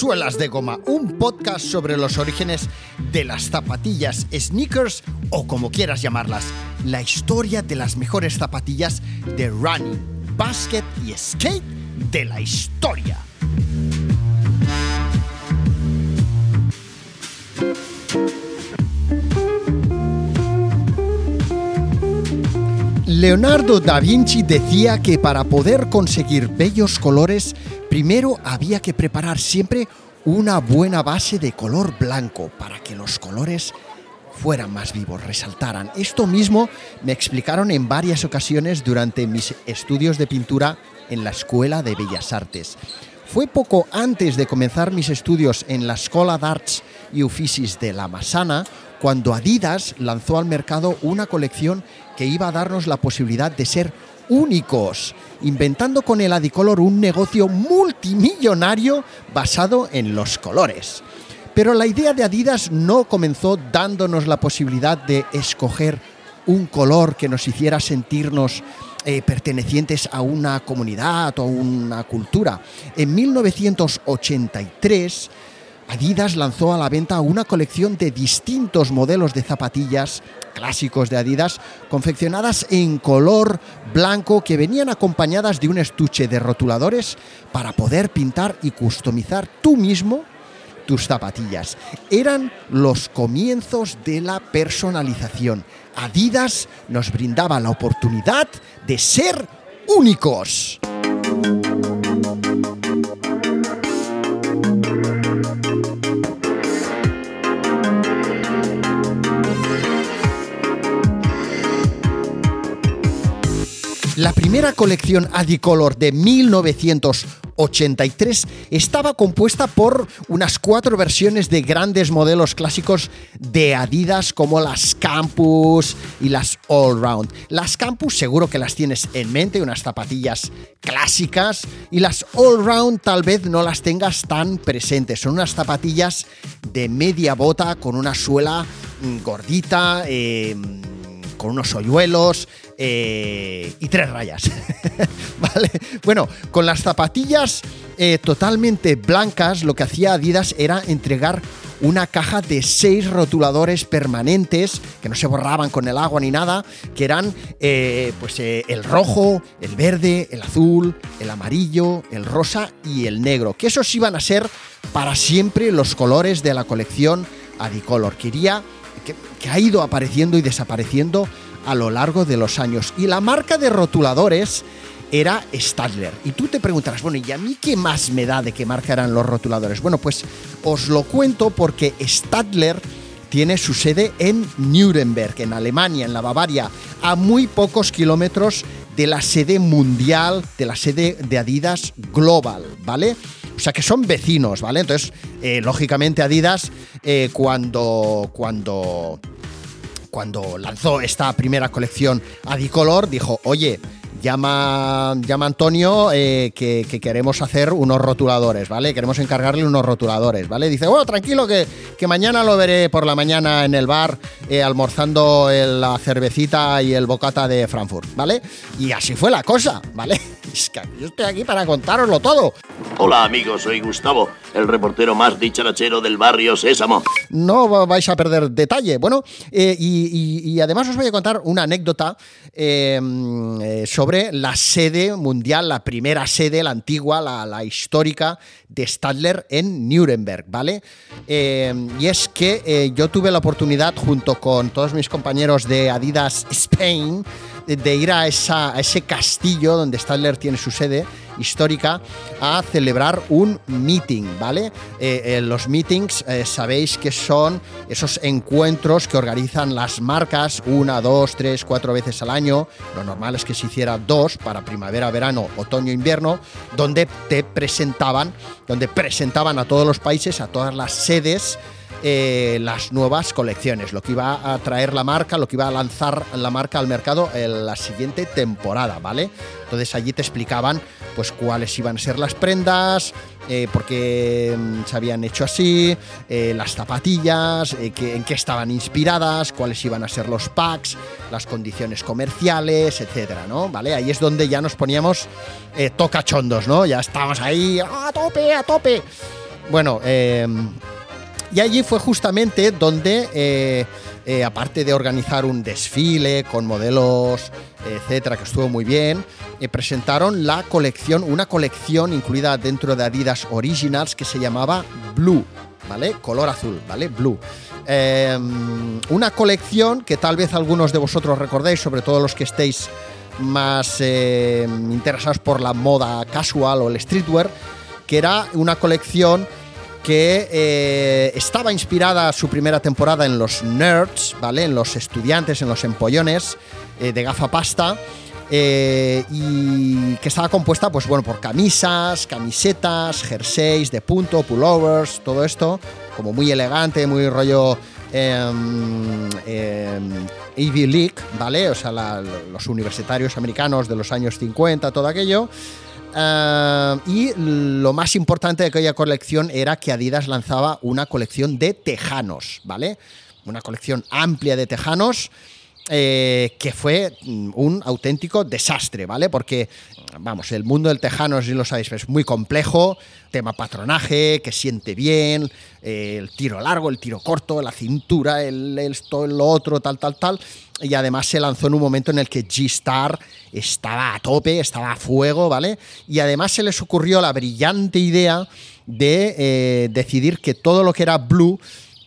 Suelas de Goma, un podcast sobre los orígenes de las zapatillas, sneakers o como quieras llamarlas. La historia de las mejores zapatillas de running, basket y skate de la historia. Leonardo da Vinci decía que para poder conseguir bellos colores, primero había que preparar siempre una buena base de color blanco para que los colores fueran más vivos, resaltaran. Esto mismo me explicaron en varias ocasiones durante mis estudios de pintura en la Escuela de Bellas Artes. Fue poco antes de comenzar mis estudios en la Escuela d'Arts y Oficis de La Massana cuando Adidas lanzó al mercado una colección que iba a darnos la posibilidad de ser únicos, inventando con el Adicolor un negocio multimillonario basado en los colores. Pero la idea de Adidas no comenzó dándonos la posibilidad de escoger un color que nos hiciera sentirnos eh, pertenecientes a una comunidad o a una cultura. En 1983, Adidas lanzó a la venta una colección de distintos modelos de zapatillas clásicos de Adidas, confeccionadas en color blanco que venían acompañadas de un estuche de rotuladores para poder pintar y customizar tú mismo tus zapatillas. Eran los comienzos de la personalización. Adidas nos brindaba la oportunidad de ser únicos. La primera colección Adicolor de 1983 estaba compuesta por unas cuatro versiones de grandes modelos clásicos de Adidas como las Campus y las All Round. Las Campus seguro que las tienes en mente, unas zapatillas clásicas y las All Round tal vez no las tengas tan presentes. Son unas zapatillas de media bota con una suela mm, gordita. Eh, con unos hoyuelos eh, y tres rayas. ¿Vale? Bueno, con las zapatillas eh, totalmente blancas, lo que hacía Adidas era entregar una caja de seis rotuladores permanentes que no se borraban con el agua ni nada, que eran eh, pues el rojo, el verde, el azul, el amarillo, el rosa y el negro, que esos iban a ser para siempre los colores de la colección Adicolor. Quería que, ha ido apareciendo y desapareciendo a lo largo de los años. Y la marca de rotuladores era Stadler. Y tú te preguntarás, bueno, ¿y a mí qué más me da de qué marca eran los rotuladores? Bueno, pues os lo cuento porque Stadler tiene su sede en Nuremberg, en Alemania, en la Bavaria, a muy pocos kilómetros de la sede mundial, de la sede de Adidas Global, ¿vale? O sea que son vecinos, ¿vale? Entonces, eh, lógicamente Adidas, eh, cuando, cuando, cuando lanzó esta primera colección Adicolor, dijo, oye, llama, llama Antonio eh, que, queremos hacer unos rotuladores, ¿vale? Queremos encargarle unos rotuladores, ¿vale? Dice, bueno, tranquilo que, que mañana lo veré por la mañana en el bar eh, almorzando la cervecita y el bocata de Frankfurt, ¿vale? Y así fue la cosa, ¿vale? Es que yo estoy aquí para contároslo todo. Hola amigos, soy Gustavo, el reportero más dicharachero del barrio Sésamo. No vais a perder detalle. Bueno, eh, y, además os voy a contar una anécdota sobre la sede mundial, la primera sede, la antigua, la, histórica de Stadler en Nuremberg, ¿vale? Eh, y es que eh, yo tuve la oportunidad, junto con todos mis compañeros de Adidas Spain, de ir a, ese castillo donde Stadler tiene su sede histórica a celebrar un meeting, ¿vale? Eh, eh, los meetings eh, sabéis que son esos encuentros que organizan las marcas una, dos, tres, cuatro veces al año. Lo normal es que se hiciera dos para primavera, verano, otoño, invierno, donde te presentaban, donde presentaban a todos los países, a todas las sedes eh, las nuevas colecciones, lo que iba a traer la marca, lo que iba a lanzar la marca al mercado en la siguiente temporada, ¿vale? Entonces allí te explicaban pues cuáles iban a ser las prendas, eh, por qué mm, se habían hecho así, eh, las zapatillas, en qué estaban inspiradas, cuáles iban a ser los packs, las condiciones comerciales, etcétera, ¿no? ¿Vale? Ahí es donde ya nos poníamos tocachondos, ¿no? Ya estábamos ahí a tope, a tope. Bueno, y allí fue justamente donde, eh, eh, aparte de organizar un desfile con modelos, etcétera, que estuvo muy bien, eh, presentaron la colección, una colección incluida dentro de Adidas Originals que se llamaba Blue, ¿vale? Color azul, ¿vale? Blue. Em, una colección que tal vez algunos de vosotros recordéis, sobre todo los que estéis más interesados por la moda casual o el streetwear, que era una colección que eh, estaba inspirada su primera temporada en los nerds, ¿vale? En los estudiantes, en los empollones eh, de gafa pasta. Eh, y que estaba compuesta, pues bueno, por camisas, camisetas, jerseys de punto, pullovers, todo esto, como muy elegante, muy rollo em, em, Ivy League, ¿vale? O sea, los universitarios americanos de los años 50, todo aquello. Eh, y lo más importante de aquella colección era que Adidas lanzaba una colección de tejanos, ¿vale? Una colección amplia de tejanos. Eh, que fue un auténtico desastre, ¿vale? Porque, vamos, el mundo del tejano, si lo sabéis, es muy complejo, tema patronaje, que siente bien, eh, el tiro largo, el tiro corto, la cintura, el esto, lo otro, tal, tal, tal y además se lanzó en un momento en el que G-Star estaba a tope, estaba a fuego, ¿vale? Y además se les ocurrió la brillante idea de eh, decidir que todo lo que era Blue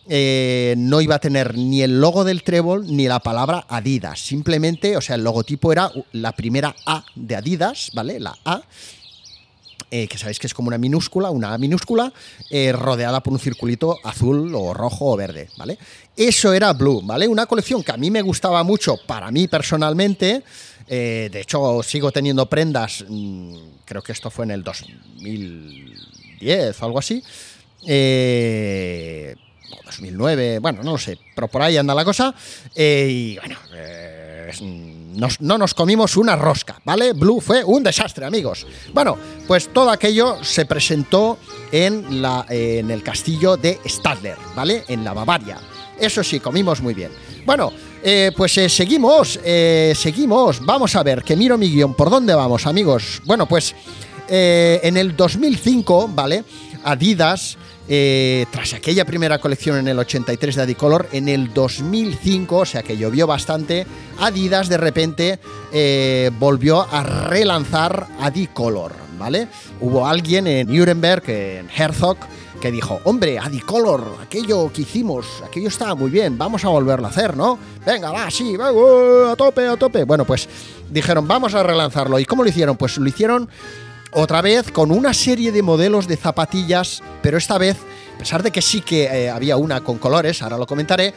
eh, no iba a tener ni el logo del trébol ni la palabra Adidas. Simplemente, o sea, el logotipo era la primera A de Adidas, ¿vale? La A eh, que sabéis que es como una minúscula, una A minúscula, eh, rodeada por un circulito azul o rojo o verde, ¿vale? Eso era Blue, ¿vale? Una colección que a mí me gustaba mucho, para mí personalmente. Eh, de hecho, sigo teniendo prendas, mm, creo que esto fue en el 2010 o algo así. 2009, bueno, no lo sé, pero por ahí anda la cosa. y bueno, no nos comimos una rosca, ¿vale? Blue fue un desastre, amigos. Bueno, pues todo aquello se presentó en, la, en el castillo de Stadler, ¿vale? En la Bavaria. Eso sí, comimos muy bien. Bueno, eh, pues eh, seguimos, eh, seguimos. Vamos a ver, que miro mi guion. ¿Por dónde vamos, amigos? Bueno, pues en el 2005, ¿vale? Adidas eh, tras aquella primera colección en el 83 de Adicolor, en el 2005, o sea que llovió bastante, Adidas de repente eh, volvió a relanzar Adicolor, ¿vale? Hubo alguien en Nuremberg, en Herzog, que dijo, hombre, Adicolor, aquello que hicimos, aquello estaba muy bien, vamos a volverlo a hacer, ¿no? Venga, va, sí, va, uh, a tope, a tope. Bueno, pues dijeron, vamos a relanzarlo. ¿Y cómo lo hicieron? Pues lo hicieron otra vez con una serie de modelos de zapatillas, pero esta vez, a pesar de que sí que eh, había una con colores, ahora lo comentaré,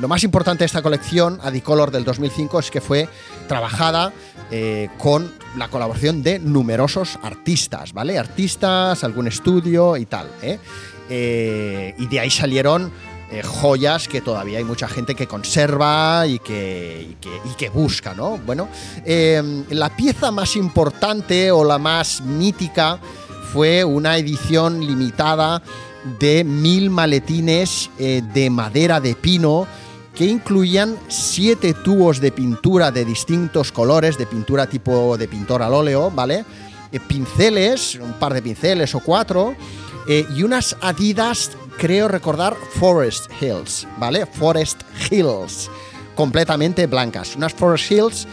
lo más importante de esta colección, Adicolor del 2005, es que fue trabajada eh, con la colaboración de numerosos artistas, ¿vale? Artistas, algún estudio y tal, ¿eh? y de ahí salieron eh, joyas que todavía hay mucha gente que conserva y que, que, busca, ¿no? Bueno, em, la pieza más importante o la más mítica fue una edición limitada de mil maletines eh, de madera de pino que incluían siete tubos de pintura de distintos colores, de pintura tipo de pintor al óleo, ¿vale? Eh, pinceles, un par de pinceles o cuatro, y unas adidas creo recordar Forest Hills, ¿vale? Forest Hills, completamente blancas. Unas Forest Hills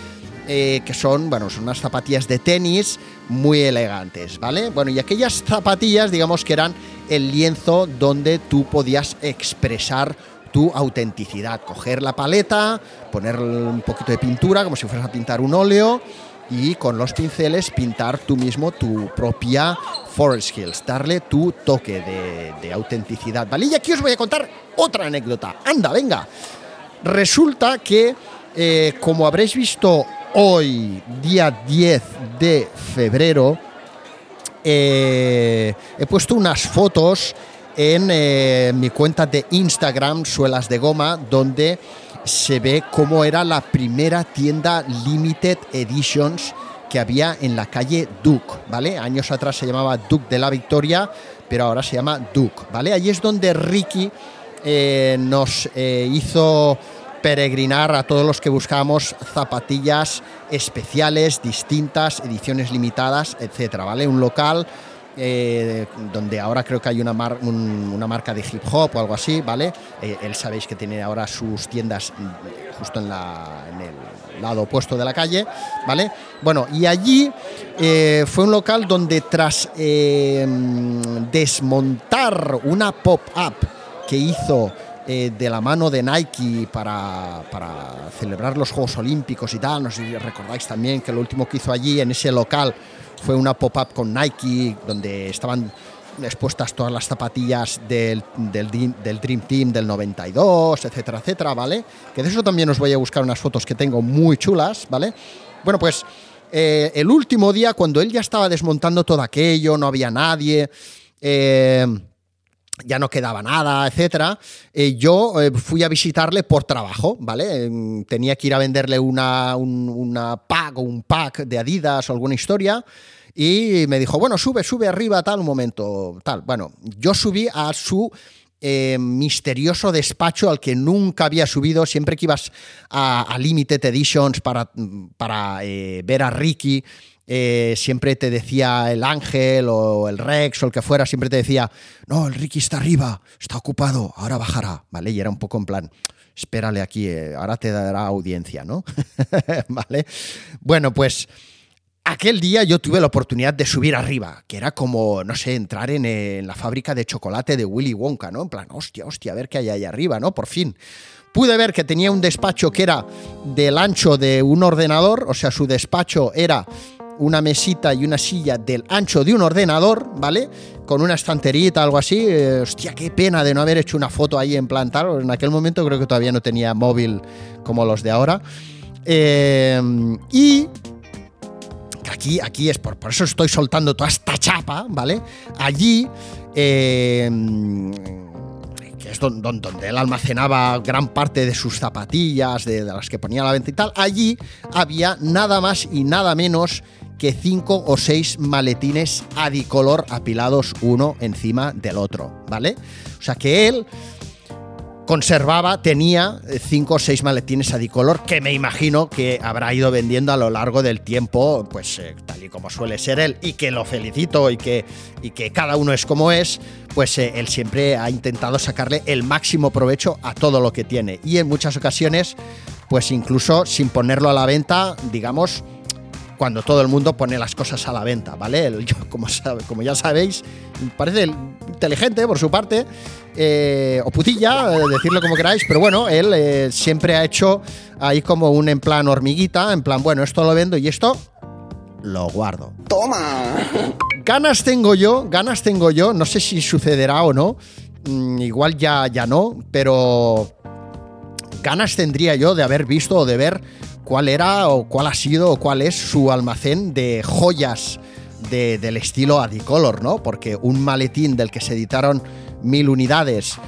eh, que son, bueno, son unas zapatillas de tenis muy elegantes, ¿vale? Bueno, y aquellas zapatillas, digamos que eran el lienzo donde tú podías expresar tu autenticidad, coger la paleta, poner un poquito de pintura como si fueras a pintar un óleo y con los pinceles pintar tú mismo tu propia Forest Hills, darle tu toque de, autenticidad. ¿Vale? Y aquí os voy a contar otra anécdota. Anda, venga. Resulta que, eh, como habréis visto hoy, día 10 de febrero, eh, he puesto unas fotos en eh, mi cuenta de Instagram, Suelas de Goma, donde se ve cómo era la primera tienda Limited Editions que había en la calle Duke, ¿vale? Años atrás se llamaba Duke de la Victoria, pero ahora se llama Duke, ¿vale? Allí es donde Ricky eh, nos eh, hizo peregrinar a todos los que buscábamos zapatillas especiales, distintas, ediciones limitadas, etcétera, ¿vale? Un local eh, donde ahora creo que hay una, marca de hip hop o algo así, ¿vale? Eh, él sabéis que tiene ahora sus tiendas mm, justo en, el lado opuesto de la calle, ¿vale? Bueno, y allí eh, fue un local donde tras desmontar una pop-up que hizo de la mano de Nike para, celebrar los Juegos Olímpicos y tal. No sé si recordáis también que lo último que hizo allí en ese local fue una pop-up con Nike donde estaban expuestas todas las zapatillas del, del, Dream Team del 92, etcétera, etcétera, ¿vale? Que de eso también os voy a buscar unas fotos que tengo muy chulas, ¿vale? Bueno, pues eh, el último día, cuando él ya estaba desmontando todo aquello, no había nadie, eh, ya no quedaba nada, etcétera. Eh, yo eh, fui a visitarle por trabajo, ¿vale? Em, tenía que ir a venderle una, una pack o un pack de Adidas o alguna historia. Y me dijo, bueno, sube, sube arriba, tal, un momento, tal. Bueno, yo subí a su eh, misterioso despacho al que nunca había subido, siempre que ibas a, Limited Editions para, para ver a Ricky, eh, siempre te decía el Ángel o el Rex o el que fuera, siempre te decía, no, el Ricky está arriba, está ocupado, ahora bajará, ¿vale? Y era un poco en plan, espérale aquí, eh, ahora te dará audiencia, ¿no? ¿Vale? Bueno, pues aquel día yo tuve la oportunidad de subir arriba, que era como, no sé, entrar en, la fábrica de chocolate de Willy Wonka, ¿no? En plan, hostia, hostia, a ver qué hay ahí arriba, ¿no? Por fin. Pude ver que tenía un despacho que era del ancho de un ordenador, o sea, su despacho era una mesita y una silla del ancho de un ordenador, ¿vale? Con una estanterita, algo así. Eh, hostia, qué pena de no haber hecho una foto ahí en plan tal. En aquel momento creo que todavía no tenía móvil como los de ahora. Eh, y aquí, aquí es por, eso estoy soltando toda esta chapa, ¿vale? Allí, eh, que es donde, donde, él almacenaba gran parte de sus zapatillas, de, de, las que ponía a la venta y tal, allí había nada más y nada menos que cinco o seis maletines adicolor apilados uno encima del otro, ¿vale? O sea que él conservaba, tenía cinco o seis maletines adicolor que me imagino que habrá ido vendiendo a lo largo del tiempo, pues eh, tal y como suele ser él, y que lo felicito y que, y que cada uno es como es, pues eh, él siempre ha intentado sacarle el máximo provecho a todo lo que tiene. Y en muchas ocasiones, pues incluso sin ponerlo a la venta, digamos, cuando todo el mundo pone las cosas a la venta, ¿vale? Yo, como, como ya sabéis, parece inteligente por su parte, eh, o putilla, eh, decirlo como queráis, pero bueno, él eh, siempre ha hecho ahí como un en plan hormiguita, en plan, bueno, esto lo vendo y esto lo guardo. ¡Toma! Ganas tengo yo, ganas tengo yo, no sé si sucederá o no, mm, igual ya, ya no, pero ganas tendría yo de haber visto o de ver cuál era o cuál ha sido o cuál es su almacén de joyas del estilo Adicolor, ¿no? Porque un maletín del que se editaron mil unidades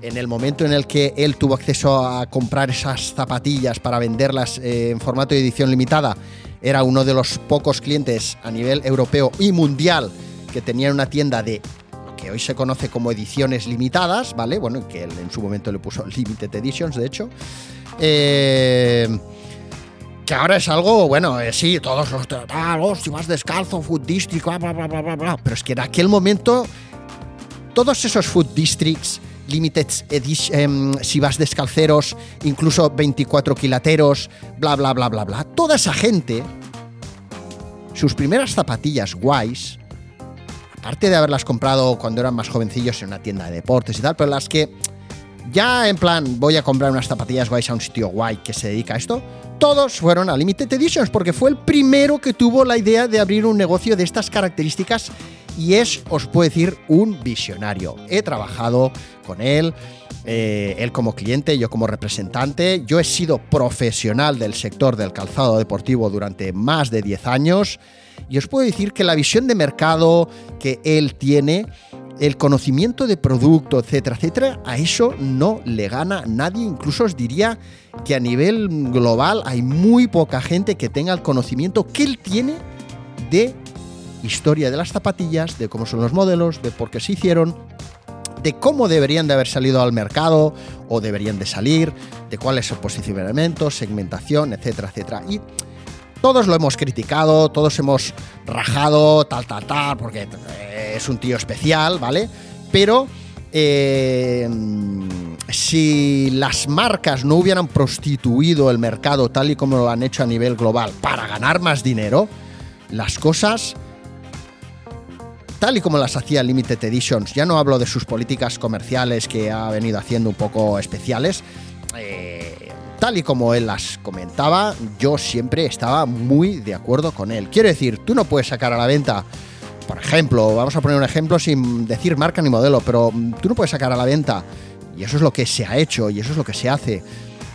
en el momento en el que él tuvo acceso a comprar esas zapatillas para venderlas eh, en formato de edición limitada, era uno de los pocos clientes a nivel europeo y mundial que tenían una tienda de lo que hoy se conoce como ediciones limitadas, ¿vale? Bueno, que él en su momento le puso Limited Editions, de hecho. Eh, que ahora es algo, bueno, eh, sí, todos los oh, si vas descalzo, food district, bla, bla, bla, bla, pero es que en aquel momento todos esos food districts, limited edition, em, si vas descalceros, incluso 24 quilateros, bla, bla, bla, bla, bla, toda esa gente, sus primeras zapatillas guays, aparte de haberlas comprado cuando eran más jovencillos en una tienda de deportes y tal, pero las que ya en plan voy a comprar unas zapatillas guays a un sitio guay que se dedica a esto, todos fueron a Limited Editions porque fue el primero que tuvo la idea de abrir un negocio de estas características y es, os puedo decir, un visionario. He trabajado con él, eh, él como cliente, yo como representante. Yo he sido profesional del sector del calzado deportivo durante más de 10 años y os puedo decir que la visión de mercado que él tiene el conocimiento de producto, etcétera, etcétera, a eso no le gana nadie. Incluso os diría que a nivel global hay muy poca gente que tenga el conocimiento que él tiene de historia de las zapatillas, de cómo son los modelos, de por qué se hicieron, de cómo deberían de haber salido al mercado o deberían de salir, de cuál es su posicionamiento, segmentación, etcétera, etcétera. Y todos lo hemos criticado, todos hemos rajado, tal, tal, tal, porque es un tío especial, ¿vale? Pero eh, si las marcas no hubieran prostituido el mercado tal y como lo han hecho a nivel global para ganar más dinero, las cosas tal y como las hacía Limited Editions, ya no hablo de sus políticas comerciales que ha venido haciendo un poco especiales, eh, tal y como él las comentaba, yo siempre estaba muy de acuerdo con él. Quiero decir, tú no puedes sacar a la venta, por ejemplo, vamos a poner un ejemplo sin decir marca ni modelo, pero tú no puedes sacar a la venta, y eso es lo que se ha hecho y eso es lo que se hace,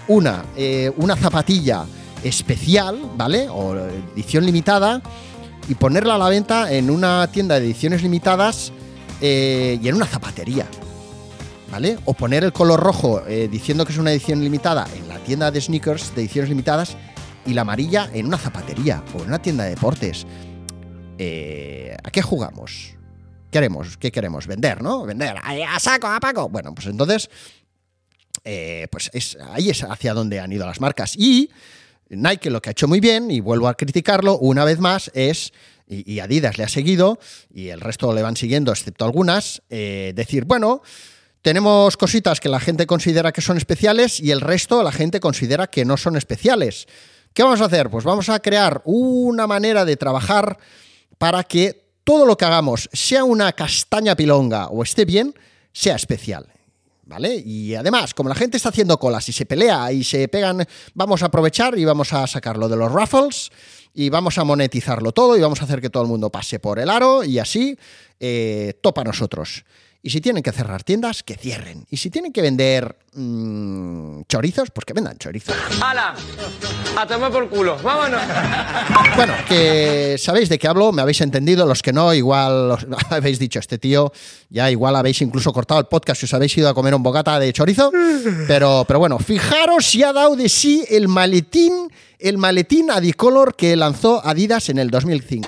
una, eh, una zapatilla especial, ¿vale? O edición limitada y ponerla a la venta en una tienda de ediciones limitadas eh, y en una zapatería. ¿Vale? O poner el color rojo eh, diciendo que es una edición limitada en la tienda de sneakers de ediciones limitadas y la amarilla en una zapatería o en una tienda de deportes. Eh, ¿A qué jugamos? ¿Qué? ¿Qué queremos? Vender, ¿no? Vender. A saco, a Paco. Bueno, pues entonces, pues es, ahí es hacia donde han ido las marcas. Y Nike lo que ha hecho muy bien, y vuelvo a criticarlo una vez más, es, y, Adidas le ha seguido, y el resto le van siguiendo, excepto algunas, eh, decir, bueno, tenemos cositas que la gente considera que son especiales y el resto la gente considera que no son especiales. ¿Qué vamos a hacer? Pues vamos a crear una manera de trabajar para que todo lo que hagamos, sea una castaña pilonga o esté bien, sea especial. ¿Vale? Y además, como la gente está haciendo colas y se pelea y se pegan, vamos a aprovechar y vamos a sacarlo de los raffles y vamos a monetizarlo todo y vamos a hacer que todo el mundo pase por el aro y así eh, topa nosotros. Y si tienen que cerrar tiendas, que cierren. Y si tienen que vender mmm, chorizos, pues que vendan chorizos. ¡Hala! A tomar por culo. ¡Vámonos! Bueno, que sabéis de qué hablo, me habéis entendido. Los que no, igual os habéis dicho, este tío, ya igual habéis incluso cortado el podcast si os habéis ido a comer un bogata de chorizo. Pero, pero bueno, fijaros si ha dado de sí el maletín, el maletín Adicolor que lanzó Adidas en el 2005.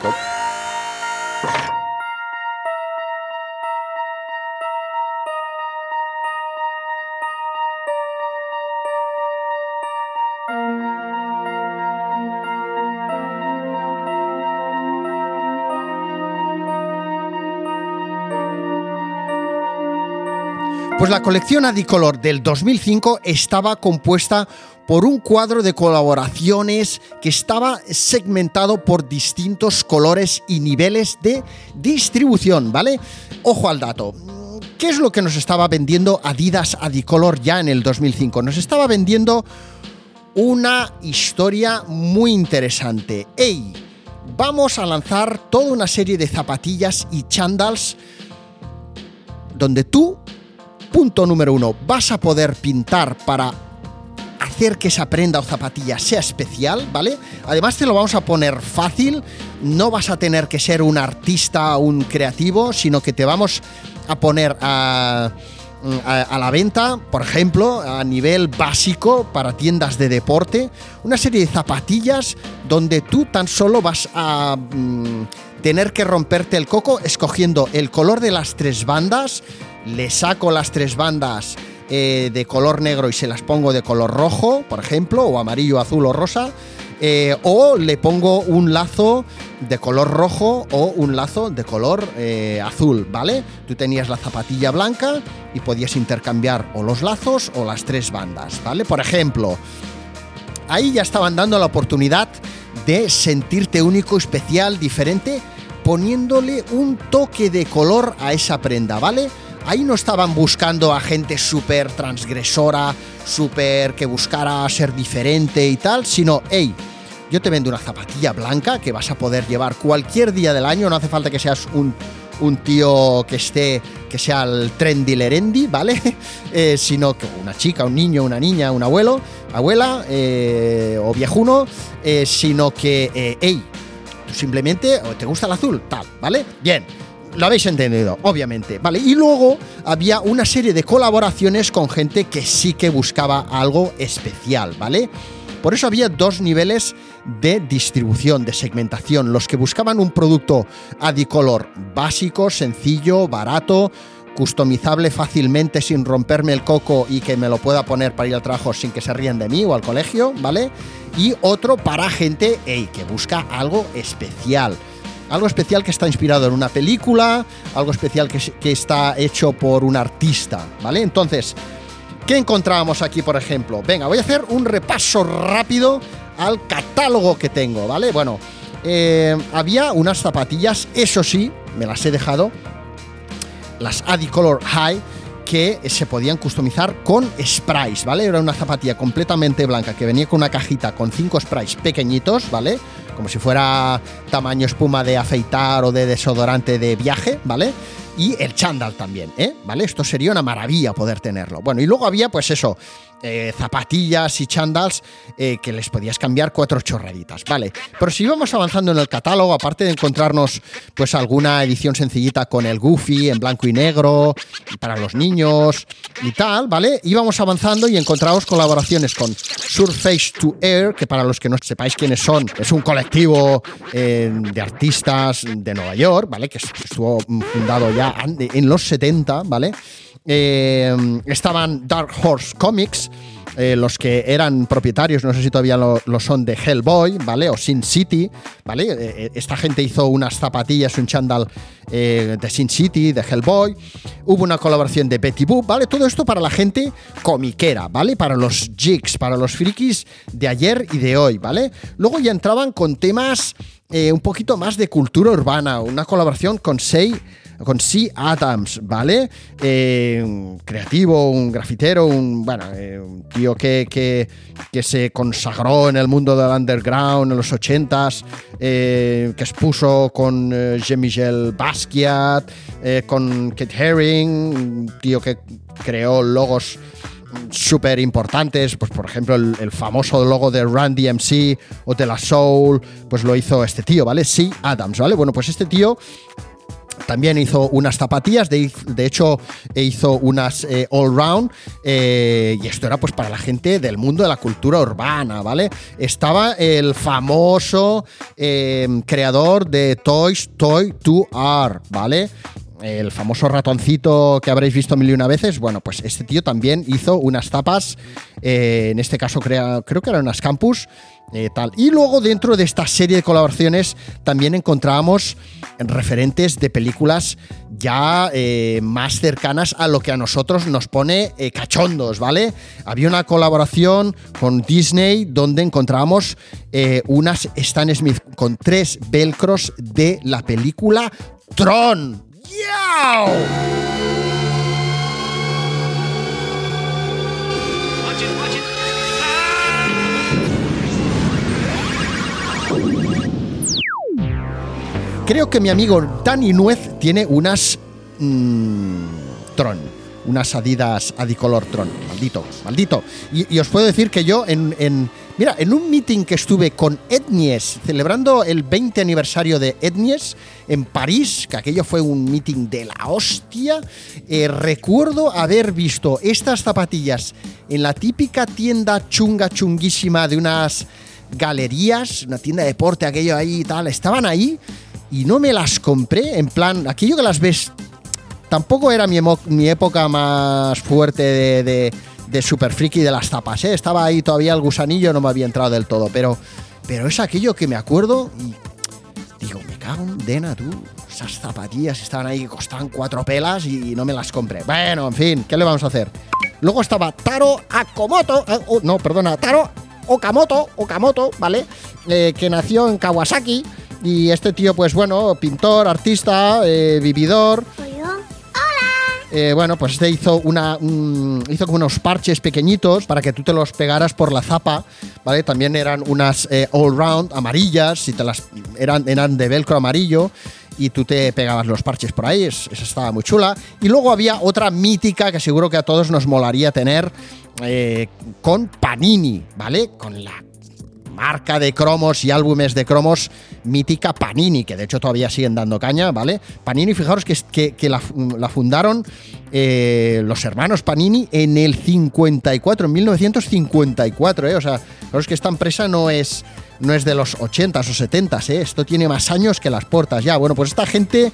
Pues la colección Adicolor del 2005 estaba compuesta por un cuadro de colaboraciones que estaba segmentado por distintos colores y niveles de distribución, ¿vale? Ojo al dato. ¿Qué es lo que nos estaba vendiendo Adidas Adicolor ya en el 2005? Nos estaba vendiendo una historia muy interesante. ¡Ey! Vamos a lanzar toda una serie de zapatillas y chandals donde tú Punto número uno, vas a poder pintar para hacer que esa prenda o zapatilla sea especial, ¿vale? Además te lo vamos a poner fácil, no vas a tener que ser un artista o un creativo, sino que te vamos a poner a, a, la venta, por ejemplo, a nivel básico para tiendas de deporte, una serie de zapatillas donde tú tan solo vas a mm, tener que romperte el coco escogiendo el color de las tres bandas, le saco las tres bandas eh, de color negro y se las pongo de color rojo, por ejemplo, o amarillo, azul o rosa, eh, o le pongo un lazo de color rojo o un lazo de color eh, azul, ¿vale? Tú tenías la zapatilla blanca y podías intercambiar o los lazos o las tres bandas, ¿vale? Por ejemplo, ahí ya estaban dando la oportunidad de sentirte único, especial, diferente, poniéndole un toque de color a esa prenda, ¿vale? Ahí no estaban buscando a gente súper transgresora, súper que buscara ser diferente y tal, sino, hey, yo te vendo una zapatilla blanca que vas a poder llevar cualquier día del año, no hace falta que seas un, tío que esté, que sea el trendy lerendi, ¿vale? Eh, sino que una chica, un niño, una niña, un abuelo, abuela eh, o viejuno, eh, sino que, hey, tú simplemente, te gusta el azul, tal, ¿vale? Bien Lo habéis entendido, obviamente, ¿vale? Y luego había una serie de colaboraciones con gente que sí que buscaba algo especial, ¿vale? Por eso había dos niveles de distribución, de segmentación. Los que buscaban un producto Adicolor básico, sencillo, barato, customizable fácilmente sin romperme el coco y que me lo pueda poner para ir al trabajo sin que se rían de mí o al colegio, ¿vale? Y otro para gente que busca algo especial. Algo especial que está inspirado en una película, algo especial que, está hecho por un artista, ¿vale? Entonces, ¿qué encontrábamos aquí, por ejemplo? Venga, voy a hacer un repaso rápido al catálogo que tengo, ¿vale? Bueno, eh, había unas zapatillas, eso sí, me las he dejado, las Adicolor High, que se podían customizar con sprays, ¿vale? Era una zapatilla completamente blanca que venía con una cajita con cinco sprays pequeñitos, ¿vale? Como si fuera tamaño espuma de afeitar o de desodorante de viaje, ¿vale? Y el chándal también, ¿eh? ¿Vale? Esto sería una maravilla poder tenerlo. Bueno, y luego había, pues eso, eh, zapatillas y chandals eh, que les podías cambiar cuatro chorraditas, ¿vale? Pero si íbamos avanzando en el catálogo, aparte de encontrarnos pues alguna edición sencillita con el Goofy en blanco y negro para los niños y tal, ¿vale? Íbamos avanzando y encontramos colaboraciones con Surface to Air, que para los que no sepáis quiénes son, es un colectivo eh, de artistas de Nueva York, ¿vale? Que estuvo fundado ya en los 70, ¿vale? Eh, estaban Dark Horse Comics, eh, los que eran propietarios, no sé si todavía lo, son, de Hellboy, ¿vale? O Sin City, ¿vale? Eh, esta gente hizo unas zapatillas, un chándal de Sin City, de Hellboy. Hubo una colaboración de Betty Boop, ¿vale? Todo esto para la gente comiquera, ¿vale? Para los jigs, para los frikis de ayer y de hoy, ¿vale? Luego ya entraban con temas un poquito más de cultura urbana, una colaboración con Sei con C. Adams, ¿vale? Eh, un creativo, un grafitero, un, bueno, eh, un tío que, que, se consagró en el mundo del underground en los 80s, eh, que expuso con Jean-Michel Basquiat, con Kate Herring, un tío que creó logos súper importantes, pues por ejemplo el, el, famoso logo de Run DMC o de la Soul, pues lo hizo este tío, ¿vale? Sí, Adams, ¿vale? Bueno, pues este tío también hizo unas zapatillas, de, hecho hizo unas eh, all round eh, y esto era pues para la gente del mundo de la cultura urbana, ¿vale? Estaba el famoso eh, creador de Toys Toy 2R, ¿vale? El famoso ratoncito que habréis visto mil y una veces, bueno, pues este tío también hizo unas tapas, en este caso creo que eran unas campus, eh, tal. Y luego dentro de esta serie de colaboraciones también encontrábamos referentes de películas ya eh, más cercanas a lo que a nosotros nos pone eh, cachondos, ¿vale? Había una colaboración con Disney donde encontrábamos unas Stan Smith con tres velcros de la película Tron. Creo que mi amigo Dani Nuez tiene unas mmm, Tron, unas Adidas Adicolor Tron. Maldito, maldito. Y, os puedo decir que yo en, Mira, en un meeting que estuve con Etnies, celebrando el 20 aniversario de Etnies en París, que aquello fue un meeting de la hostia, eh, recuerdo haber visto estas zapatillas en la típica tienda chunga chunguísima de unas galerías, una tienda de deporte, aquello ahí y tal, estaban ahí y no me las compré. En plan, aquello que las ves. Tampoco era mi, época más fuerte de, de, super friki de las tapas, ¿eh? Estaba ahí todavía el gusanillo, no me había entrado del todo, pero, es aquello que me acuerdo y digo, me cago en Dena, tú. Esas zapatillas estaban ahí que costaban cuatro pelas y no me las compré. Bueno, en fin, ¿qué le vamos a hacer? Luego estaba Taro Akomoto, eh, oh, no, perdona, Taro Okamoto, Okamoto, ¿vale? Eh, que nació en Kawasaki y este tío, pues bueno, pintor, artista, eh, vividor. Eh, bueno, pues este hizo una hizo como unos parches pequeñitos para que tú te los pegaras por la zapa, ¿vale? También eran unas eh, all round amarillas, y te las eran, eran de velcro amarillo y tú te pegabas los parches por ahí, esa estaba muy chula. Y luego había otra mítica que seguro que a todos nos molaría tener con Panini, ¿vale? Con la marca de cromos y álbumes de cromos mítica Panini, que de hecho todavía siguen dando caña, ¿vale? Panini, fijaros que, que, la, fundaron eh, los hermanos Panini en el 54, en 1954, ¿eh? O sea, fijaros que esta empresa no es, no es de los 80s o 70s, ¿eh? Esto tiene más años que las puertas ya. Bueno, pues esta gente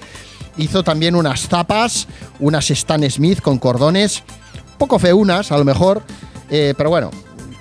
hizo también unas zapas, unas Stan Smith con cordones, poco feunas a lo mejor, eh, pero bueno,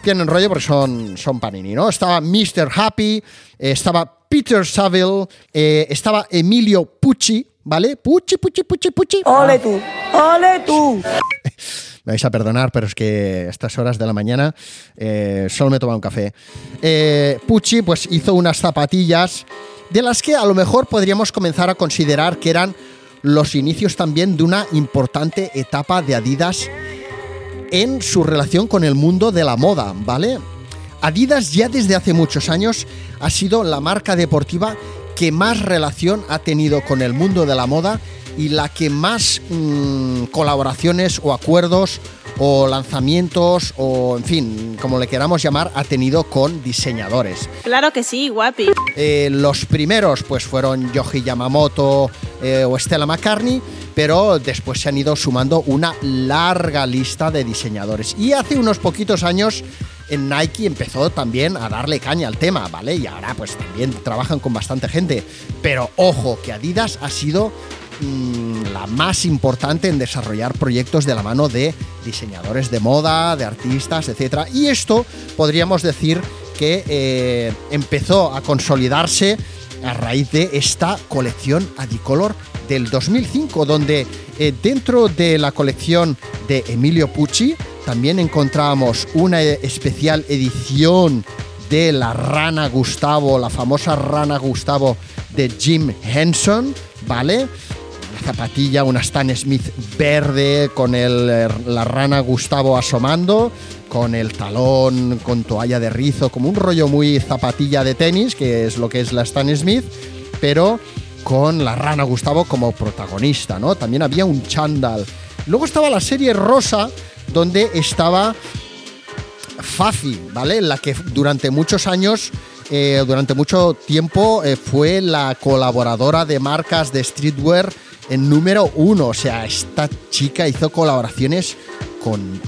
tienen rollo porque son, son Panini, ¿no? Estaba Mr. Happy, eh, estaba Peter Saville, eh, estaba Emilio Pucci, ¿vale? Pucci, Pucci, Pucci, Pucci. ¡Ole tú! ¡Ole tú! me vais a perdonar, pero es que a estas horas de la mañana eh, solo me he tomado un café. Eh, Pucci pues hizo unas zapatillas de las que a lo mejor podríamos comenzar a considerar que eran los inicios también de una importante etapa de Adidas en su relación con el mundo de la moda, ¿vale? Adidas ya desde hace muchos años ha sido la marca deportiva que más relación ha tenido con el mundo de la moda y la que más mmm, colaboraciones o acuerdos o lanzamientos o en fin, como le queramos llamar, ha tenido con diseñadores. Claro que sí, guapi. Eh, los primeros pues fueron Yoji Yamamoto eh, o Stella McCartney, pero después se han ido sumando una larga lista de diseñadores. Y hace unos poquitos años en Nike empezó también a darle caña al tema, ¿vale? Y ahora pues también trabajan con bastante gente. Pero ojo, que Adidas ha sido mmm, la más importante en desarrollar proyectos de la mano de diseñadores de moda, de artistas, etc. Y esto podríamos decir que eh, empezó a consolidarse a raíz de esta colección Adicolor del 2005, donde eh, dentro de la colección de Emilio Pucci también encontramos una especial edición de la rana Gustavo, la famosa rana Gustavo de Jim Henson, ¿vale? Zapatilla, una Stan Smith verde con el, la rana Gustavo asomando, con el talón, con toalla de rizo, como un rollo muy zapatilla de tenis, que es lo que es la Stan Smith, pero con la rana Gustavo como protagonista, ¿no? También había un chándal. Luego estaba la serie rosa, donde estaba Fafi, ¿vale? La que durante muchos años, eh, durante mucho tiempo, eh, fue la colaboradora de marcas de streetwear en número uno. O sea, esta chica hizo colaboraciones con,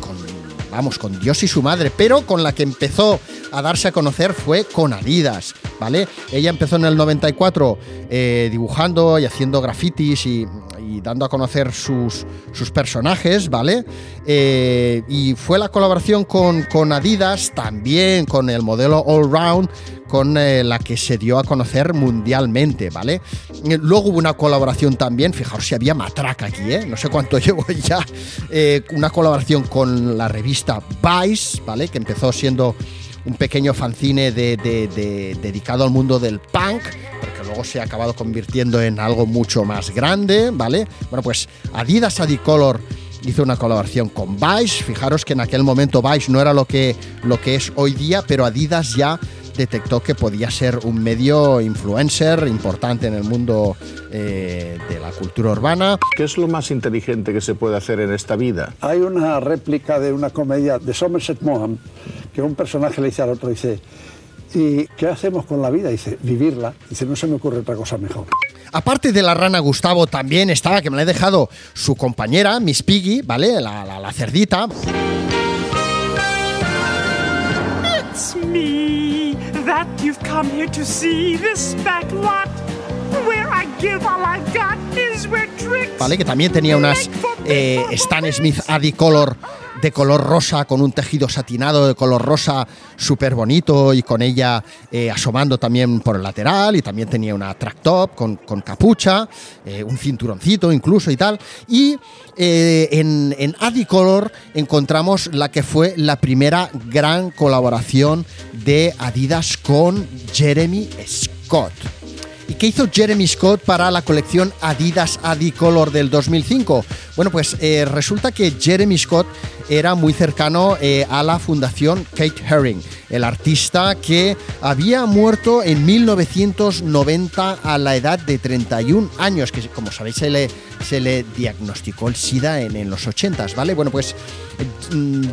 vamos, con Dios y su madre, pero con la que empezó a darse a conocer fue con Adidas, ¿vale? Ella empezó en el 94 eh, dibujando y haciendo grafitis y, y dando a conocer sus, sus personajes, ¿vale? Eh, y fue la colaboración con, con, Adidas, también con el modelo All Round, con eh, la que se dio a conocer mundialmente, ¿vale? Eh, luego hubo una colaboración también, fijaos si había matraca aquí, ¿eh? No sé cuánto llevo ya, eh, una colaboración con la revista Vice, ¿vale? Que empezó siendo un pequeño fanzine de, de, de, dedicado al mundo del punk, pero que luego se ha acabado convirtiendo en algo mucho más grande, ¿vale? Bueno, pues Adidas Adicolor hizo una colaboración con Vice. Fijaros que en aquel momento Vice no era lo que, lo que es hoy día, pero Adidas ya detectó que podía ser un medio influencer importante en el mundo eh, de la cultura urbana. ¿Qué es lo más inteligente que se puede hacer en esta vida? Hay una réplica de una comedia de Somerset Maugham que un personaje le dice al otro, dice, ¿y qué hacemos con la vida? Dice, vivirla. Dice, no se me ocurre otra cosa mejor. Aparte de la rana Gustavo, también estaba, que me la he dejado, su compañera, Miss Piggy, ¿vale? La, la, la cerdita. It's me that you've come here to see this back lot. Where I give all I've got is where tricks. ¿Vale? Que también tenía unas eh, Stan Smith Adicolor de color rosa, con un tejido satinado de color rosa súper bonito y con ella eh, asomando también por el lateral y también tenía una track top con, con capucha, eh, un cinturoncito incluso y tal. Y eh, en, en Adicolor encontramos la que fue la primera gran colaboración de Adidas con Jeremy Scott. ¿Y qué hizo Jeremy Scott para la colección Adidas Adicolor del 2005? Bueno, pues eh, resulta que Jeremy Scott era muy cercano eh, a la fundación Kate Herring, el artista que había muerto en 1990 a la edad de 31 años, que como sabéis se le, se le diagnosticó el SIDA en, en los 80s, ¿vale? Bueno, pues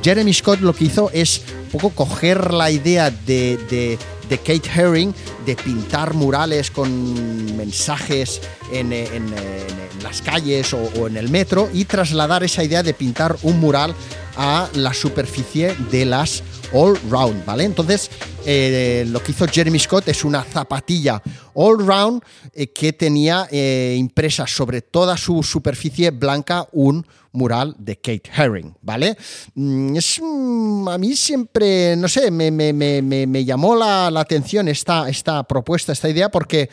Jeremy Scott lo que hizo es un poco coger la idea de, Kate Herring de pintar murales con mensajes en, eh, eh, en las calles o en el metro y trasladar esa idea de pintar un mural a la superficie de las all round, ¿vale? Entonces, eh, lo que hizo Jeremy Scott es una zapatilla all round eh, que tenía eh, impresa sobre toda su superficie blanca un mural de Kate Herring, ¿vale? Mm, Es, mm, a mí siempre, no sé, me, me- me- me- llamó la, la atención esta, esta propuesta, esta idea, porque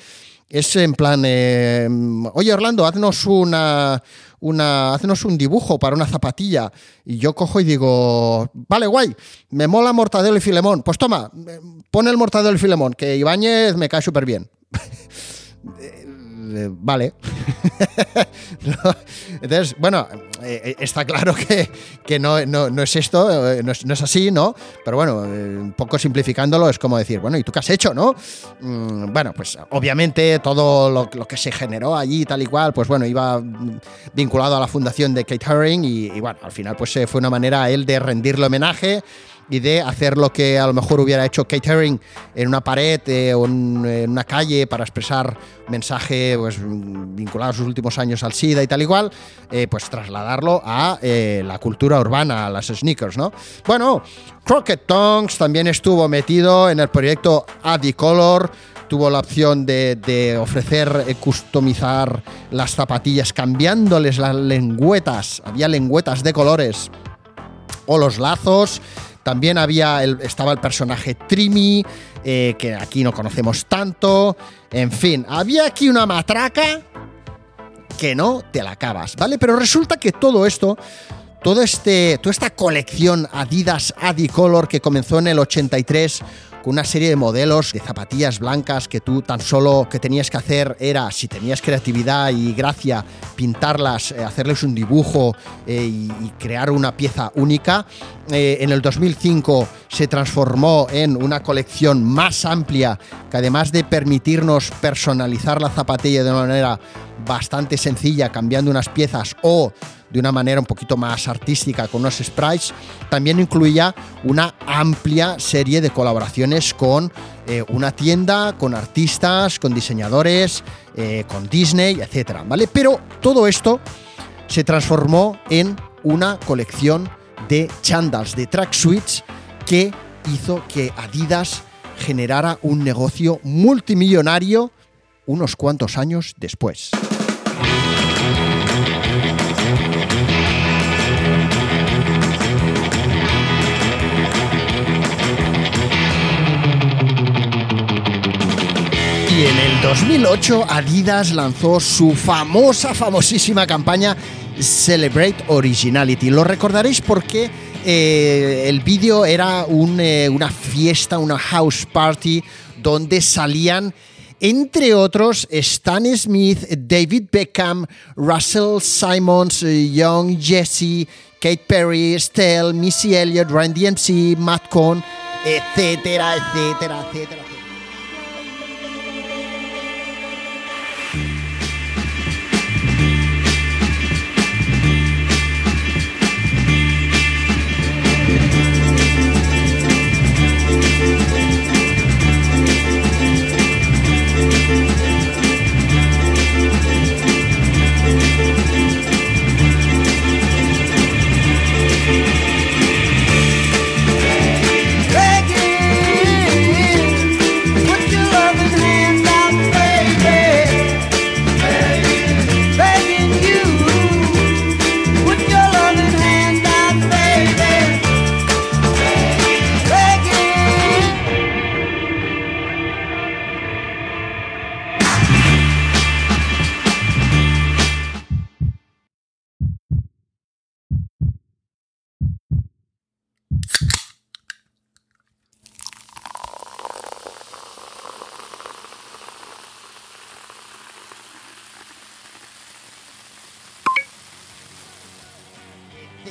es en plan, eh, oye Orlando, haznos una, una, haznos un dibujo para una zapatilla. Y yo cojo y digo, vale, guay, me mola Mortadelo y Filemón. Pues toma, eh, pon el Mortadelo y Filemón, que Ibáñez me cae súper bien. Eh, vale. Entonces, bueno, eh, está claro que, que no, no- no es esto, eh, no es, no es así, ¿no? Pero bueno, eh, un poco simplificándolo es como decir, bueno, ¿y tú qué has hecho, no? Mm, bueno, pues obviamente todo lo, que se generó allí, tal y cual, pues bueno, iba vinculado a la fundación de Kate Herring y, y bueno, al final pues eh, fue una manera a él de rendirle homenaje y de hacer lo que a lo mejor hubiera hecho Kate Herring en una pared eh, o en, en una calle para expresar mensaje pues, vinculado a sus últimos años al SIDA y tal igual, eh, pues trasladarlo a eh, la cultura urbana, a las sneakers, ¿no? Bueno, Crockett Tongs también estuvo metido en el proyecto Adicolor, tuvo la opción de, ofrecer, eh, customizar las zapatillas cambiándoles las lengüetas, había lengüetas de colores o los lazos. También había el- estaba el personaje Trimi, eh, que aquí no conocemos tanto. En fin, había aquí una matraca que no te la acabas, ¿vale? Pero resulta que todo esto, todo este, toda esta colección Adidas Adicolor que comenzó en el 83 una serie de modelos de zapatillas blancas que tú tan solo que tenías que hacer era, si tenías creatividad y gracia, pintarlas, eh, hacerles un dibujo eh, y, y crear una pieza única. Eh, en el 2005 se transformó en una colección más amplia que además de permitirnos personalizar la zapatilla de una manera bastante sencilla, cambiando unas piezas o de una manera un poquito más artística con unos sprites, también incluía una amplia serie de colaboraciones con eh, una tienda, con artistas, con diseñadores, eh, con Disney, etcétera, ¿vale? Pero todo esto se transformó en una colección de chandals, de tracksuits, que hizo que Adidas generara un negocio multimillonario unos cuantos años después. Y en el 2008 Adidas lanzó su famosa, famosísima campaña Celebrate Originality. Lo recordaréis porque eh, el vídeo era eh, una fiesta, una house party donde salían entre otros Stan Smith, David Beckham, Russell Simons, eh, Young Jesse, Kate Perry, Estelle, Missy Elliott, Randy DMC, Matt Cohn, etcétera, etcétera, etcétera.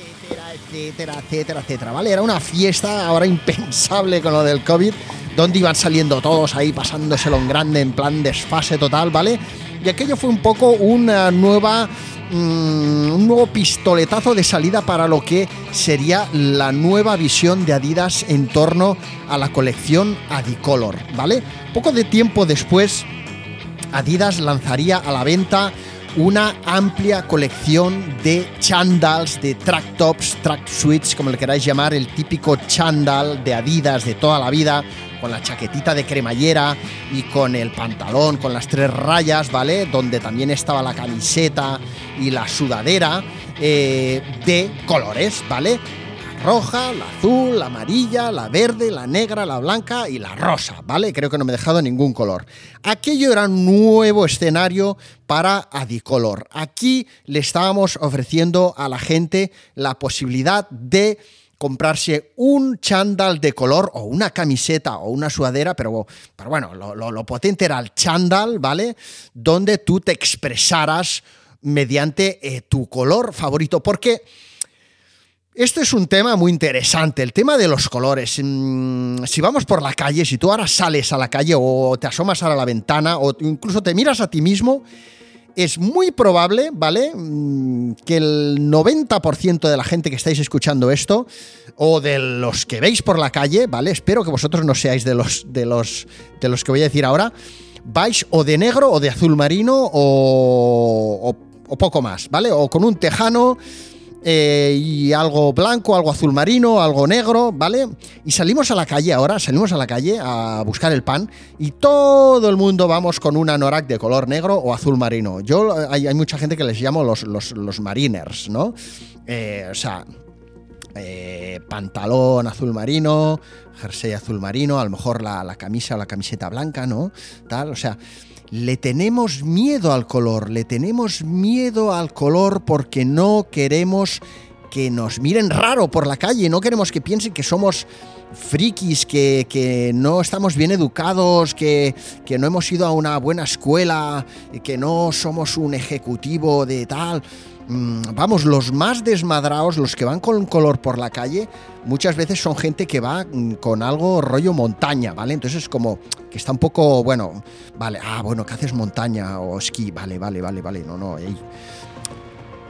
Etcétera. etcétera, etcétera, etcétera, ¿vale? Era una fiesta ahora impensable con lo del COVID, donde iban saliendo todos ahí pasándoselo en grande, en plan desfase total, ¿vale? y aquello fue un poco una nueva mm, un nuevo pistoletazo de salida para lo que sería la nueva visión de Adidas en torno a la colección Adicolor, ¿vale? Poco de tiempo después, Adidas lanzaría a la venta una amplia colección de chandals, de track tops, track suites, como le queráis llamar, el típico chandal de Adidas de toda la vida, con la chaquetita de cremallera y con el pantalón con las tres rayas, ¿vale? Donde también estaba la camiseta y la sudadera eh, de colores, ¿vale? Roja, la azul, la amarilla, la verde, la negra, la blanca y la rosa, ¿vale? Creo que no me he dejado ningún color. Aquello era un nuevo escenario para Adicolor. Aquí le estábamos ofreciendo a la gente la posibilidad de comprarse un chándal de color o una camiseta o una sudadera, pero, pero bueno, lo potente era el chándal, ¿vale? Donde tú te expresaras mediante eh, tu color favorito, porque esto es un tema muy interesante, el tema de los colores. Mm, Si vamos por la calle, si tú ahora sales a la calle o te asomas ahora a la ventana o incluso te miras a ti mismo, es muy probable, ¿vale? Mm, Que el 90% de la gente que estáis escuchando esto, o de los que veis por la calle, ¿vale? Espero que vosotros no seáis de los, de los, de los que voy a decir ahora, vais o de negro o de azul marino o, o- o poco más, ¿vale? O con un tejano eh, y algo blanco, algo azul marino, algo negro, ¿vale? Y salimos a la calle ahora, salimos a la calle a buscar el pan y todo el mundo vamos con un anorak de color negro o azul marino. Yo, hay, mucha gente que les llamo los, los, los mariners, ¿no? Eh, o sea, eh, pantalón azul marino, jersey azul marino, a lo mejor la, la camisa o la camiseta blanca, ¿no? Tal, o sea, le tenemos miedo al color, le tenemos miedo al color porque no queremos que nos miren raro por la calle, no queremos que piensen que somos frikis, que, que no estamos bien educados, que, que no hemos ido a una buena escuela, que no somos un ejecutivo de tal. Mm, Vamos, los más desmadrados, los que van con color por la calle, muchas veces son gente que va mm, con algo rollo montaña, ¿vale? Entonces es como que está un poco, bueno, vale, ah, bueno, que haces montaña o esquí, vale, vale, vale, vale, no, no, ey.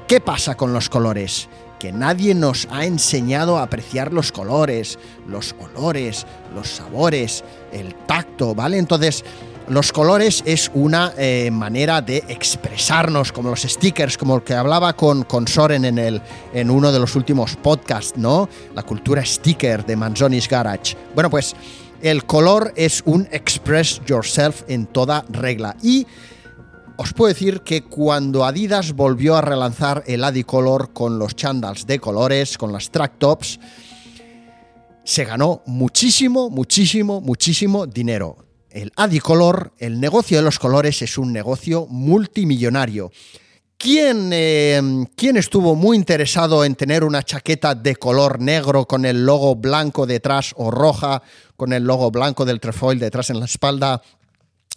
¿Qué pasa con los colores? Que nadie nos ha enseñado a apreciar los colores, los olores, los sabores, el tacto, ¿vale? Entonces, los colores es una eh, manera de expresarnos, como los stickers, como el que hablaba con, con Soren en, el, en uno de los últimos podcasts, ¿no? La cultura sticker de Manzoni's Garage. Bueno, pues el color es un express yourself en toda regla. Y os puedo decir que cuando Adidas volvió a relanzar el Adicolor con los chandals de colores, con las track tops, se ganó muchísimo, muchísimo, muchísimo dinero. El Adicolor, el negocio de los colores, es un negocio multimillonario. ¿Quién, eh, quién estuvo muy interesado en tener una chaqueta de color negro con el logo blanco detrás o roja con el logo blanco del trefoil detrás en la espalda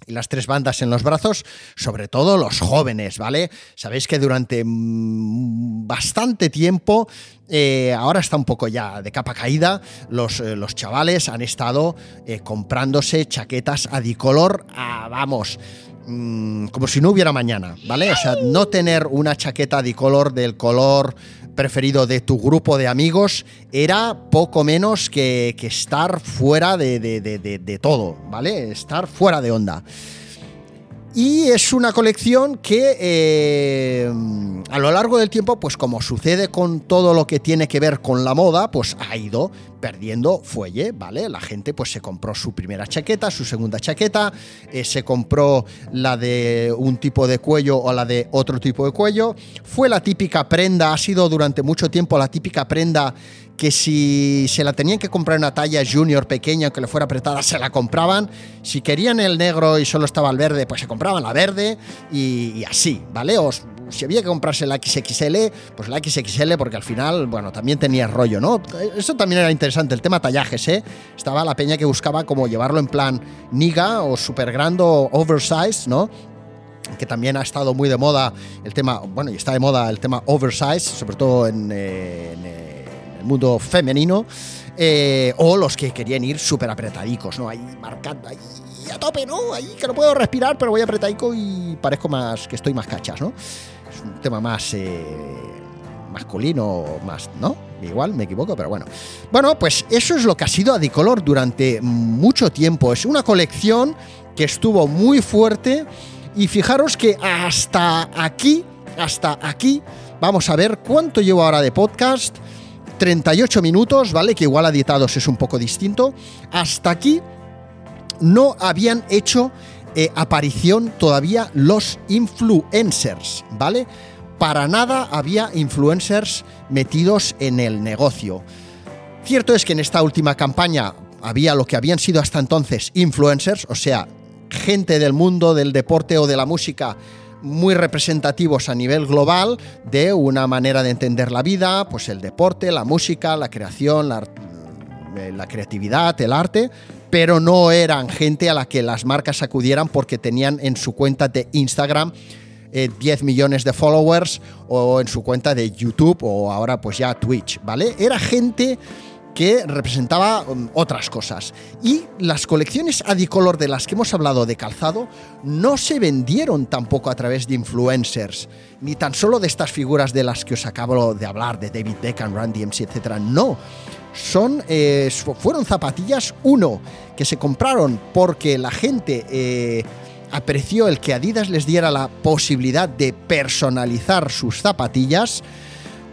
y las tres bandas en los brazos, sobre todo los jóvenes, ¿vale? Sabéis que durante mm, bastante tiempo, eh, ahora está un poco ya de capa caída, los, eh, los chavales han estado eh, comprándose chaquetas adicolor a, vamos, mm, como si no hubiera mañana, ¿vale? O sea, no tener una chaqueta adicolor del color preferido de tu grupo de amigos era poco menos que, que estar fuera de, de- de- de- todo, ¿vale? Estar fuera de onda. Y es una colección que eh, a lo largo del tiempo, pues como sucede con todo lo que tiene que ver con la moda, pues ha ido perdiendo fuelle, ¿vale? La gente pues se compró su primera chaqueta, su segunda chaqueta, eh, se compró la de un tipo de cuello o la de otro tipo de cuello. Fue la típica prenda, ha sido durante mucho tiempo la típica prenda que si se la tenían que comprar una talla junior pequeña que le fuera apretada, se la compraban. Si querían el negro y solo estaba el verde, pues se compraban la verde y, así, ¿vale? O si había que comprarse la XXL, pues la XXL porque al final, bueno, también tenía rollo, ¿no? Eso también era interesante, el tema tallajes, ¿eh? Estaba la peña que buscaba como llevarlo en plan niga o super grande o oversize, ¿no? que también ha estado muy de moda el tema, bueno, y está de moda el tema oversize, sobre todo en, eh, eh, el mundo femenino, eh, o los que querían ir súper apretadicos, ¿no? Ahí marcando, ahí a tope, ¿no? Ahí que no puedo respirar, pero voy apretaico y parezco más, que estoy más cachas, ¿no? Es un tema más eh, masculino, más, ¿no? Igual me equivoco, pero bueno. Bueno, pues eso es lo que ha sido Adicolor durante mucho tiempo. Es una colección que estuvo muy fuerte y fijaros que hasta aquí, hasta aquí, vamos a ver cuánto llevo ahora de podcast. 38 minutos, ¿vale? Que igual editados es un poco distinto. Hasta aquí no habían hecho eh, aparición todavía los influencers, ¿vale? Para nada había influencers metidos en el negocio. Cierto es que en esta última campaña había lo que habían sido hasta entonces influencers, o sea, gente del mundo del deporte o de la música muy representativos a nivel global de una manera de entender la vida, pues el deporte, la música, la creación, la, eh, la creatividad, el arte, pero no eran gente a la que las marcas acudieran porque tenían en su cuenta de Instagram 10 eh, millones de followers o en su cuenta de YouTube o ahora pues ya Twitch, ¿vale? Era gente que representaba um, otras cosas. Y las colecciones Adicolor de las que hemos hablado de calzado no se vendieron tampoco a través de influencers, ni tan solo de estas figuras de las que os acabo de hablar, de David Beckham, Randy MC, etc. No. Son, eh, fueron zapatillas, uno, que se compraron porque la gente eh, apreció el que Adidas les diera la posibilidad de personalizar sus zapatillas,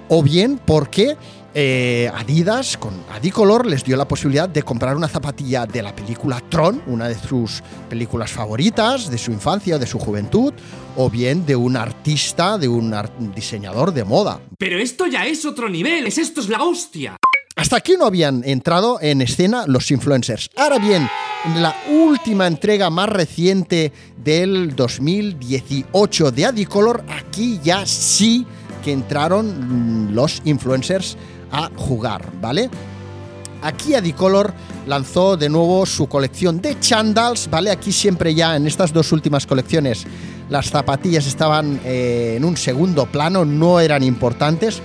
o bien porque eh, Adidas, con Adicolor, les dio la posibilidad de comprar una zapatilla de la película Tron, una de sus películas favoritas, de su infancia o de su juventud, o bien de un artista, de un diseñador de moda. Pero esto ya es otro nivel, es esto es la hostia. Hasta aquí no habían entrado en escena los influencers. Ahora bien, en la última entrega más reciente del 2018 de Adicolor, aquí ya sí que entraron los influencers a jugar, ¿vale? Aquí Adicolor lanzó de nuevo su colección de chandals, ¿vale? Aquí siempre ya en estas dos últimas colecciones las zapatillas estaban eh, en un segundo plano, no eran importantes,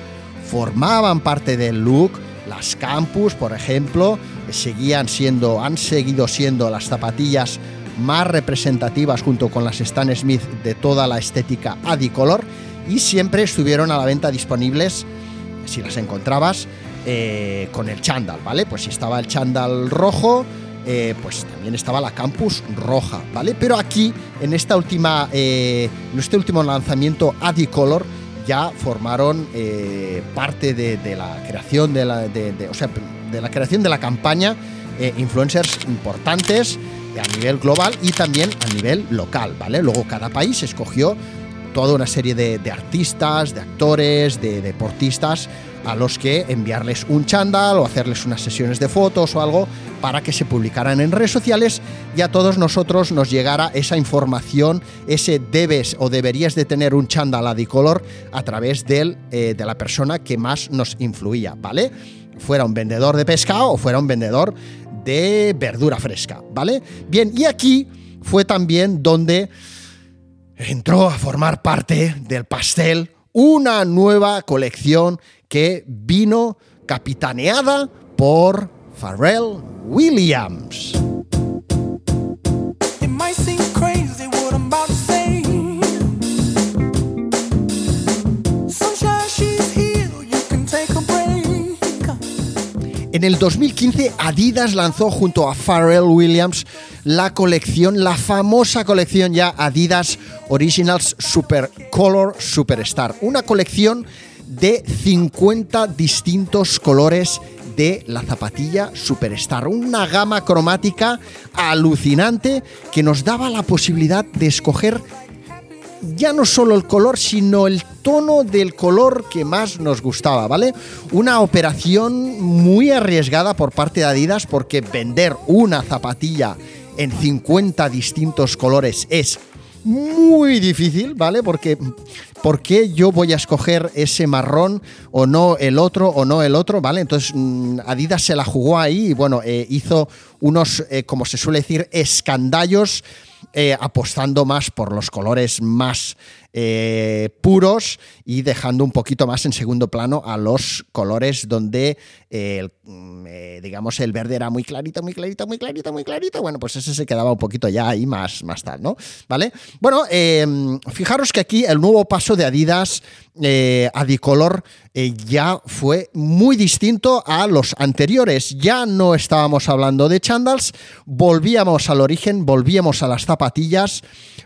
formaban parte del look. Las Campus, por ejemplo, seguían siendo, han seguido siendo las zapatillas más representativas junto con las Stan Smith de toda la estética Adicolor y siempre estuvieron a la venta disponibles si las encontrabas eh, con el chándal, ¿vale? Pues si estaba el chándal rojo, eh, pues también estaba la campus roja, ¿vale? Pero aquí, en esta última, eh, en este último lanzamiento Adicolor, ya formaron parte de, la creación de la, o sea, de la creación de la campaña influencers importantes a nivel global y también a nivel local, ¿vale? Luego cada país escogió toda una serie de, artistas, de actores, de deportistas a los que enviarles un chándal o hacerles unas sesiones de fotos o algo para que se publicaran en redes sociales y a todos nosotros nos llegara esa información, ese debes o deberías de tener un chándal adicolor a través del, eh, de la persona que más nos influía, ¿vale? Fuera un vendedor de pescado o fuera un vendedor de verdura fresca, ¿vale? Bien, y aquí fue también donde entró a formar parte del pastel una nueva colección que vino capitaneada por Pharrell Williams. En el 2015 Adidas lanzó junto a Pharrell Williams la colección, la famosa colección ya Adidas Originals Super Color Superstar, una colección de 50 distintos colores de la zapatilla Superstar, una gama cromática alucinante que nos daba la posibilidad de escoger ya no solo el color, sino el tono del color que más nos gustaba, ¿vale? Una operación muy arriesgada por parte de Adidas porque vender una zapatilla en 50 distintos colores es muy difícil, ¿vale? Porque ¿por qué yo voy a escoger ese marrón o no el otro o no el otro, ¿vale? Entonces mm, Adidas se la jugó ahí y bueno, eh, hizo unos, eh, como se suele decir, escandallos eh, apostando más por los colores más eh, puros y dejando un poquito más en segundo plano a los colores donde, eh, el, mm, eh, digamos, el verde era muy clarito, muy clarito, muy clarito, muy clarito. Bueno, pues ese se quedaba un poquito ya ahí más, más tal, ¿no? ¿Vale? Bueno, eh, fijaros que aquí el nuevo paso de Adidas Adicolor ya fue muy distinto a los anteriores. Ya no estábamos hablando de chandals, volvíamos al origen, volvíamos a las zapatillas,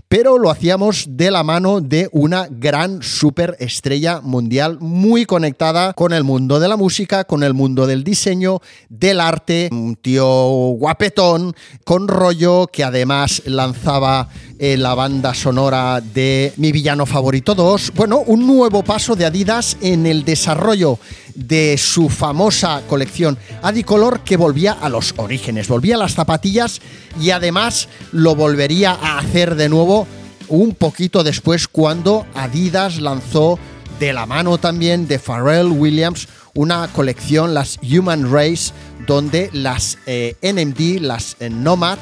pero lo hacíamos de la mano de una gran superestrella mundial muy conectada con el mundo de la música, con el mundo del diseño, del arte, un tío guapetón, con rollo, que además lanzaba eh, la banda sonora de Mi Villano Favorito 2. Bueno, un nuevo paso de Adidas en el desarrollo de su famosa colección Adicolor que volvía a los orígenes, volvía a las zapatillas y además lo volvería a hacer de nuevo un poquito después cuando Adidas lanzó de la mano también de Pharrell Williams una colección, las Human Race, donde las eh, NMD, las eh, Nomad,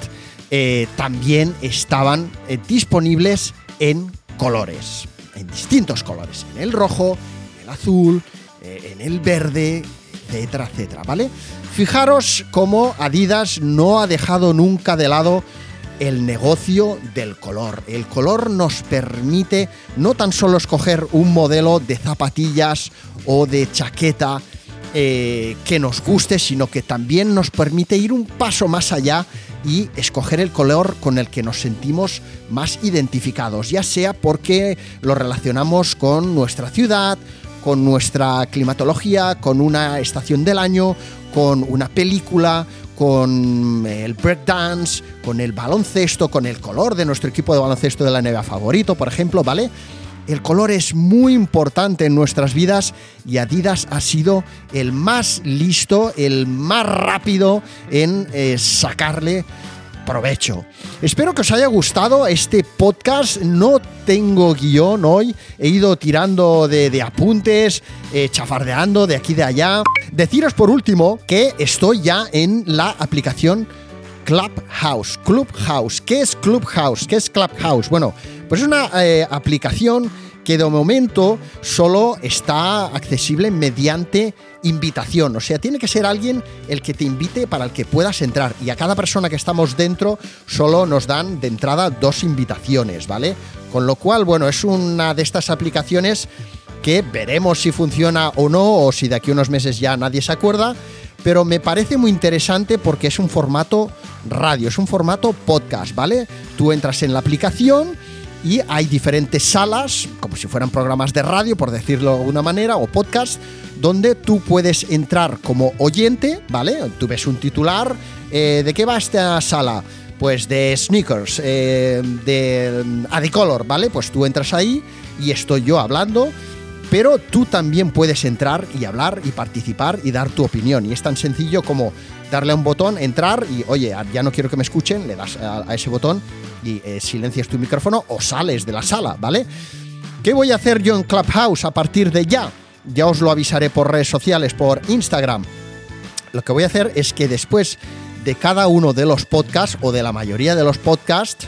eh, también estaban disponibles en colores, en distintos colores, en el rojo, en el azul, eh, en el verde, etcétera, etcétera, ¿vale? Fijaros cómo Adidas no ha dejado nunca de lado el negocio del color. El color nos permite no tan solo escoger un modelo de zapatillas o de chaqueta eh, que nos guste, sino que también nos permite ir un paso más allá y escoger el color con el que nos sentimos más identificados, ya sea porque lo relacionamos con nuestra ciudad, con nuestra climatología, con una estación del año, con una película, con el breakdance, con el baloncesto, con el color de nuestro equipo de baloncesto de la NBA favorito, por ejemplo, ¿vale? El color es muy importante en nuestras vidas y Adidas ha sido el más listo, el más rápido en eh, sacarle provecho. Espero que os haya gustado este podcast. No tengo guion hoy. He ido tirando de, apuntes, eh, chafardeando de aquí de allá. Deciros por último que estoy ya en la aplicación Clubhouse. Clubhouse. ¿Qué es Clubhouse? ¿Qué es Clubhouse? Bueno, pues es una eh, aplicación que de momento solo está accesible mediante invitación. O sea, tiene que ser alguien el que te invite para el que puedas entrar. Y a cada persona que estamos dentro solo nos dan de entrada dos invitaciones, ¿vale? Con lo cual, bueno, es una de estas aplicaciones que veremos si funciona o no, o si de aquí a unos meses ya nadie se acuerda. Pero me parece muy interesante porque es un formato radio, es un formato podcast, ¿vale? Tú entras en la aplicación y hay diferentes salas, como si fueran programas de radio, por decirlo de alguna manera, o podcast, donde tú puedes entrar como oyente, ¿vale? Tú ves un titular, eh, ¿de qué va esta sala? Pues de sneakers, eh, de Adicolor, ¿vale? Pues tú entras ahí y estoy yo hablando, pero tú también puedes entrar y hablar y participar y dar tu opinión. Y es tan sencillo como darle a un botón, entrar y, oye, ya no quiero que me escuchen, le das a, a ese botón y eh, silencias tu micrófono o sales de la sala, ¿vale? ¿Qué voy a hacer yo en Clubhouse a partir de ya? Ya os lo avisaré por redes sociales, por Instagram. Lo que voy a hacer es que después de cada uno de los podcasts o de la mayoría de los podcasts,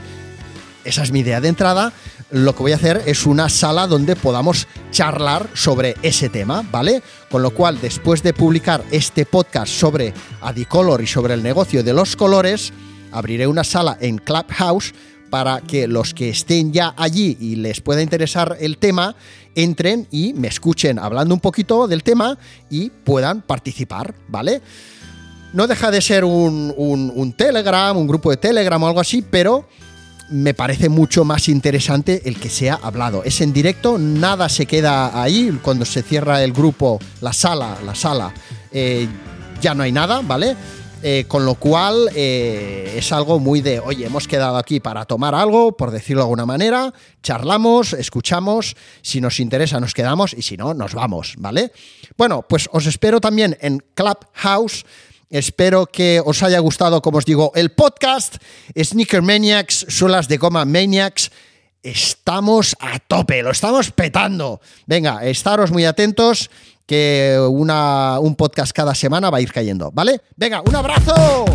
esa es mi idea de entrada, lo que voy a hacer es una sala donde podamos charlar sobre ese tema, ¿vale? Con lo cual, después de publicar este podcast sobre Adicolor y sobre el negocio de los colores, abriré una sala en Clubhouse para que los que estén ya allí y les pueda interesar el tema, entren y me escuchen hablando un poquito del tema y puedan participar, ¿vale? No deja de ser un, un, Telegram, un grupo de Telegram o algo así, pero me parece mucho más interesante el que sea hablado. Es en directo, nada se queda ahí. Cuando se cierra el grupo, la sala, la sala, eh, ya no hay nada, ¿vale? Eh, con lo cual eh, es algo muy de, oye, hemos quedado aquí para tomar algo, por decirlo de alguna manera, charlamos, escuchamos, si nos interesa nos quedamos y si no, nos vamos, ¿vale? Bueno, pues os espero también en Clubhouse. Espero que os haya gustado, como os digo, el podcast Sneaker Maniacs, suelas de goma Maniacs. Estamos a tope, lo estamos petando. Venga, estaros muy atentos que una, un podcast cada semana va a ir cayendo, ¿vale? Venga, un abrazo.